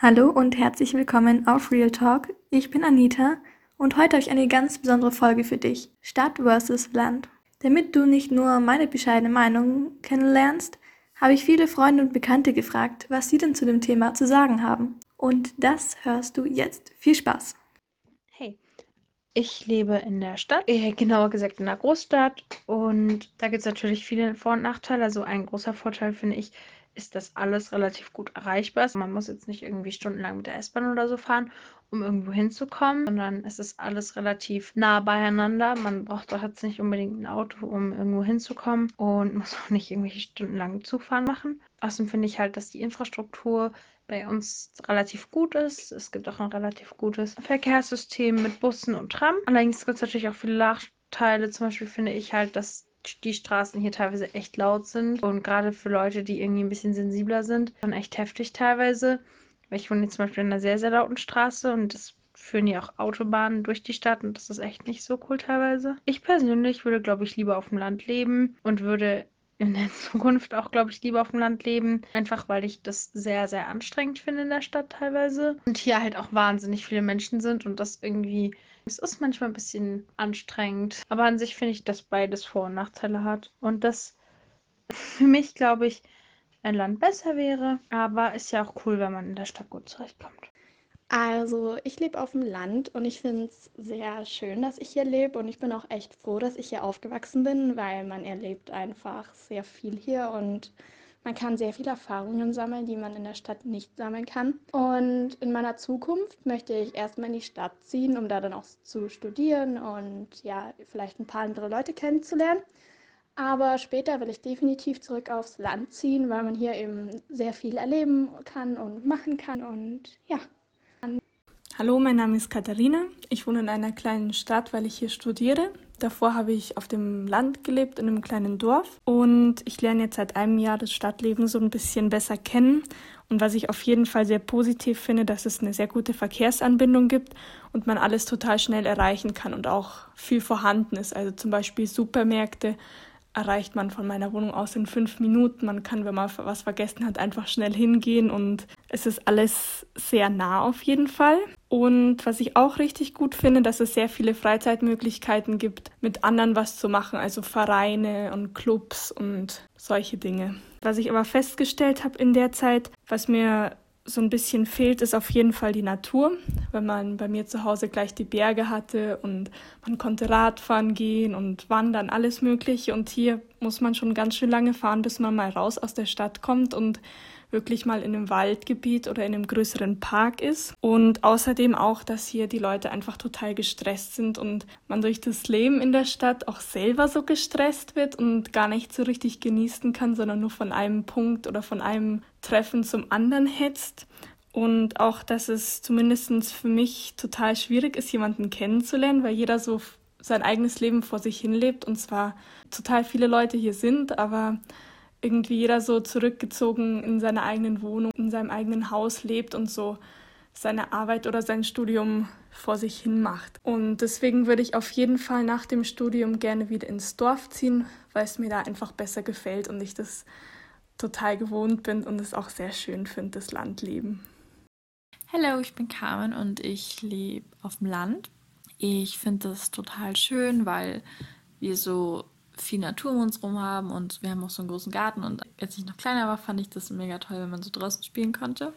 Hallo und herzlich willkommen auf Real Talk. Ich bin Anita und heute habe ich eine ganz besondere Folge für dich. Stadt versus Land. Damit du nicht nur meine bescheidene Meinung kennenlernst, habe ich viele Freunde und Bekannte gefragt, was sie denn zu dem Thema zu sagen haben. Und das hörst du jetzt. Viel Spaß! Ich lebe in der Stadt, äh, genauer gesagt in der Großstadt und da gibt es natürlich viele Vor- und Nachteile. Also ein großer Vorteil finde ich, ist, dass alles relativ gut erreichbar ist. Man muss jetzt nicht irgendwie stundenlang mit der S-Bahn oder so fahren, um irgendwo hinzukommen, sondern es ist alles relativ nah beieinander. Man braucht doch jetzt nicht unbedingt ein Auto, um irgendwo hinzukommen und muss auch nicht irgendwelche stundenlangen Zugfahren machen. Außerdem finde ich halt, dass die Infrastruktur bei uns relativ gut ist. Es gibt auch ein relativ gutes Verkehrssystem mit Bussen und Tram. Allerdings gibt es natürlich auch viele Nachteile. Zum Beispiel finde ich halt, dass die Straßen hier teilweise echt laut sind und gerade für Leute, die irgendwie ein bisschen sensibler sind, dann echt heftig teilweise. Weil ich wohne jetzt zum Beispiel in einer sehr, sehr lauten Straße und es führen hier auch Autobahnen durch die Stadt und das ist echt nicht so cool teilweise. Ich persönlich würde, glaube ich, lieber auf dem Land leben und würde in der Zukunft auch, glaube ich, lieber auf dem Land leben. Einfach weil ich das sehr, sehr anstrengend finde in der Stadt teilweise. Und hier halt auch wahnsinnig viele Menschen sind und das irgendwie es ist manchmal ein bisschen anstrengend, aber an sich finde ich, dass beides Vor- und Nachteile hat und dass für mich, glaube ich, ein Land besser wäre, aber ist ja auch cool, wenn man in der Stadt gut zurechtkommt. Also, ich lebe auf dem Land und ich finde es sehr schön, dass ich hier lebe und ich bin auch echt froh, dass ich hier aufgewachsen bin, weil man erlebt einfach sehr viel hier und man kann sehr viele Erfahrungen sammeln, die man in der Stadt nicht sammeln kann. Und in meiner Zukunft möchte ich erstmal in die Stadt ziehen, um da dann auch zu studieren und ja, vielleicht ein paar andere Leute kennenzulernen. Aber später will ich definitiv zurück aufs Land ziehen, weil man hier eben sehr viel erleben kann und machen kann. Und ja. Hallo, mein Name ist Katharina. Ich wohne in einer kleinen Stadt, weil ich hier studiere. Davor habe ich auf dem Land gelebt, in einem kleinen Dorf. Und ich lerne jetzt seit einem Jahr das Stadtleben so ein bisschen besser kennen. Und was ich auf jeden Fall sehr positiv finde, dass es eine sehr gute Verkehrsanbindung gibt und man alles total schnell erreichen kann und auch viel vorhanden ist. Also zum Beispiel Supermärkte erreicht man von meiner Wohnung aus in fünf Minuten. Man kann, wenn man was vergessen hat, einfach schnell hingehen und es ist alles sehr nah auf jeden Fall. Und was ich auch richtig gut finde, dass es sehr viele Freizeitmöglichkeiten gibt, mit anderen was zu machen, also Vereine und Clubs und solche Dinge. Was ich aber festgestellt habe in der Zeit, was mir so ein bisschen fehlt, ist auf jeden Fall die Natur, wenn man bei mir zu Hause gleich die Berge hatte und man konnte Radfahren gehen und wandern, alles Mögliche. Und hier muss man schon ganz schön lange fahren, bis man mal raus aus der Stadt kommt und wirklich mal in einem Waldgebiet oder in einem größeren Park ist. Und außerdem auch, dass hier die Leute einfach total gestresst sind und man durch das Leben in der Stadt auch selber so gestresst wird und gar nicht so richtig genießen kann, sondern nur von einem Punkt oder von einem Treffen zum anderen hetzt. Und auch, dass es zumindest für mich total schwierig ist, jemanden kennenzulernen, weil jeder so sein eigenes Leben vor sich hinlebt und zwar total viele Leute hier sind, aber irgendwie jeder so zurückgezogen in seiner eigenen Wohnung, in seinem eigenen Haus lebt und so seine Arbeit oder sein Studium vor sich hin macht. Und deswegen würde ich auf jeden Fall nach dem Studium gerne wieder ins Dorf ziehen, weil es mir da einfach besser gefällt und ich das total gewohnt bin und es auch sehr schön finde, das Landleben. Hallo, ich bin Carmen und ich lebe auf dem Land. Ich finde das total schön, weil wir so viel Natur um uns herum haben und wir haben auch so einen großen Garten. Und als ich noch kleiner war, fand ich das mega toll, wenn man so draußen spielen konnte.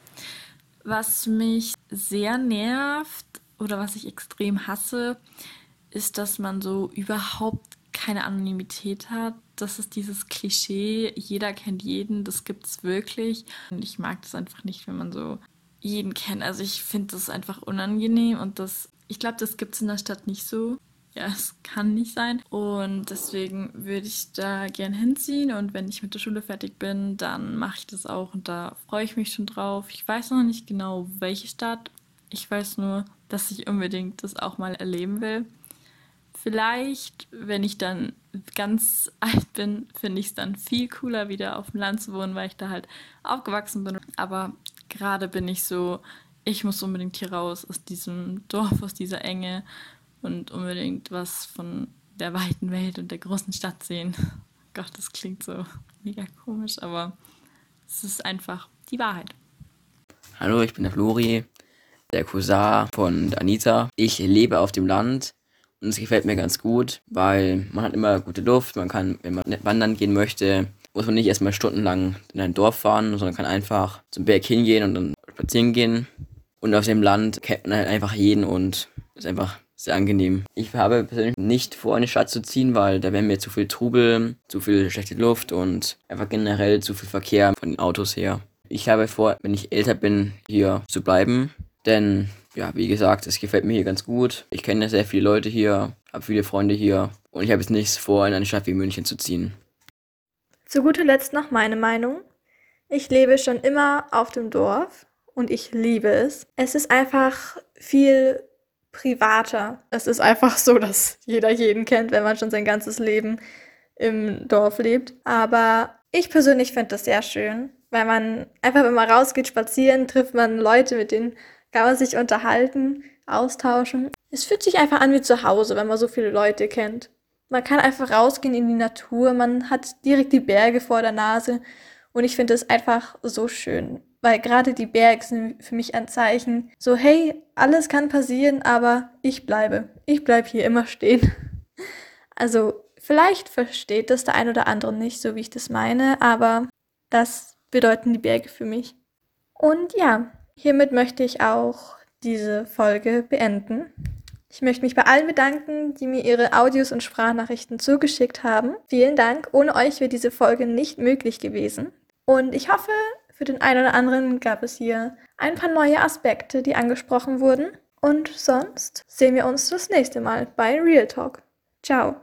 Was mich sehr nervt oder was ich extrem hasse, ist, dass man so überhaupt keine Anonymität hat. Das ist dieses Klischee, jeder kennt jeden, das gibt es wirklich. Und ich mag das einfach nicht, wenn man so jeden kennt. Also ich finde das einfach unangenehm und das, ich glaube, das gibt es in der Stadt nicht so ja, es kann nicht sein. Und deswegen würde ich da gern hinziehen. Und wenn ich mit der Schule fertig bin, dann mache ich das auch. Und da freue ich mich schon drauf. Ich weiß noch nicht genau, welche Stadt. Ich weiß nur, dass ich unbedingt das auch mal erleben will. Vielleicht, wenn ich dann ganz alt bin, finde ich es dann viel cooler, wieder auf dem Land zu wohnen, weil ich da halt aufgewachsen bin. Aber gerade bin ich so, ich muss unbedingt hier raus aus diesem Dorf, aus dieser Enge und unbedingt was von der weiten Welt und der großen Stadt sehen. Gott, das klingt so mega komisch, aber es ist einfach die Wahrheit. Hallo, ich bin der Flori, der Cousin von Anita. Ich lebe auf dem Land und es gefällt mir ganz gut, weil man hat immer gute Luft, man kann, wenn man wandern gehen möchte, muss man nicht erstmal stundenlang in ein Dorf fahren, sondern kann einfach zum Berg hingehen und dann spazieren gehen. Und auf dem Land kennt man halt einfach jeden und ist einfach sehr angenehm. Ich habe persönlich nicht vor, in die Stadt zu ziehen, weil da wäre mir zu viel Trubel, zu viel schlechte Luft und einfach generell zu viel Verkehr von den Autos her. Ich habe vor, wenn ich älter bin, hier zu bleiben, denn ja, wie gesagt, es gefällt mir hier ganz gut. Ich kenne sehr viele Leute hier, habe viele Freunde hier und ich habe jetzt nichts vor, in eine Stadt wie München zu ziehen. Zu guter Letzt noch meine Meinung. Ich lebe schon immer auf dem Dorf und ich liebe es. Es ist einfach viel privater. Es ist einfach so, dass jeder jeden kennt, wenn man schon sein ganzes Leben im Dorf lebt. Aber ich persönlich finde das sehr schön, weil man einfach, wenn man rausgeht, spazieren, trifft man Leute, mit denen kann man sich unterhalten, austauschen. Es fühlt sich einfach an wie zu Hause, wenn man so viele Leute kennt. Man kann einfach rausgehen in die Natur, man hat direkt die Berge vor der Nase und ich finde es einfach so schön, weil gerade die Berge sind für mich ein Zeichen, so hey, alles kann passieren, aber ich bleibe. Ich bleibe hier immer stehen. Also vielleicht versteht das der ein oder andere nicht, so wie ich das meine, aber das bedeuten die Berge für mich. Und ja, hiermit möchte ich auch diese Folge beenden. Ich möchte mich bei allen bedanken, die mir ihre Audios und Sprachnachrichten zugeschickt haben. Vielen Dank. Ohne euch wäre diese Folge nicht möglich gewesen. Und ich hoffe, für den einen oder anderen gab es hier ein paar neue Aspekte, die angesprochen wurden. Und sonst sehen wir uns das nächste Mal bei Real Talk. Ciao.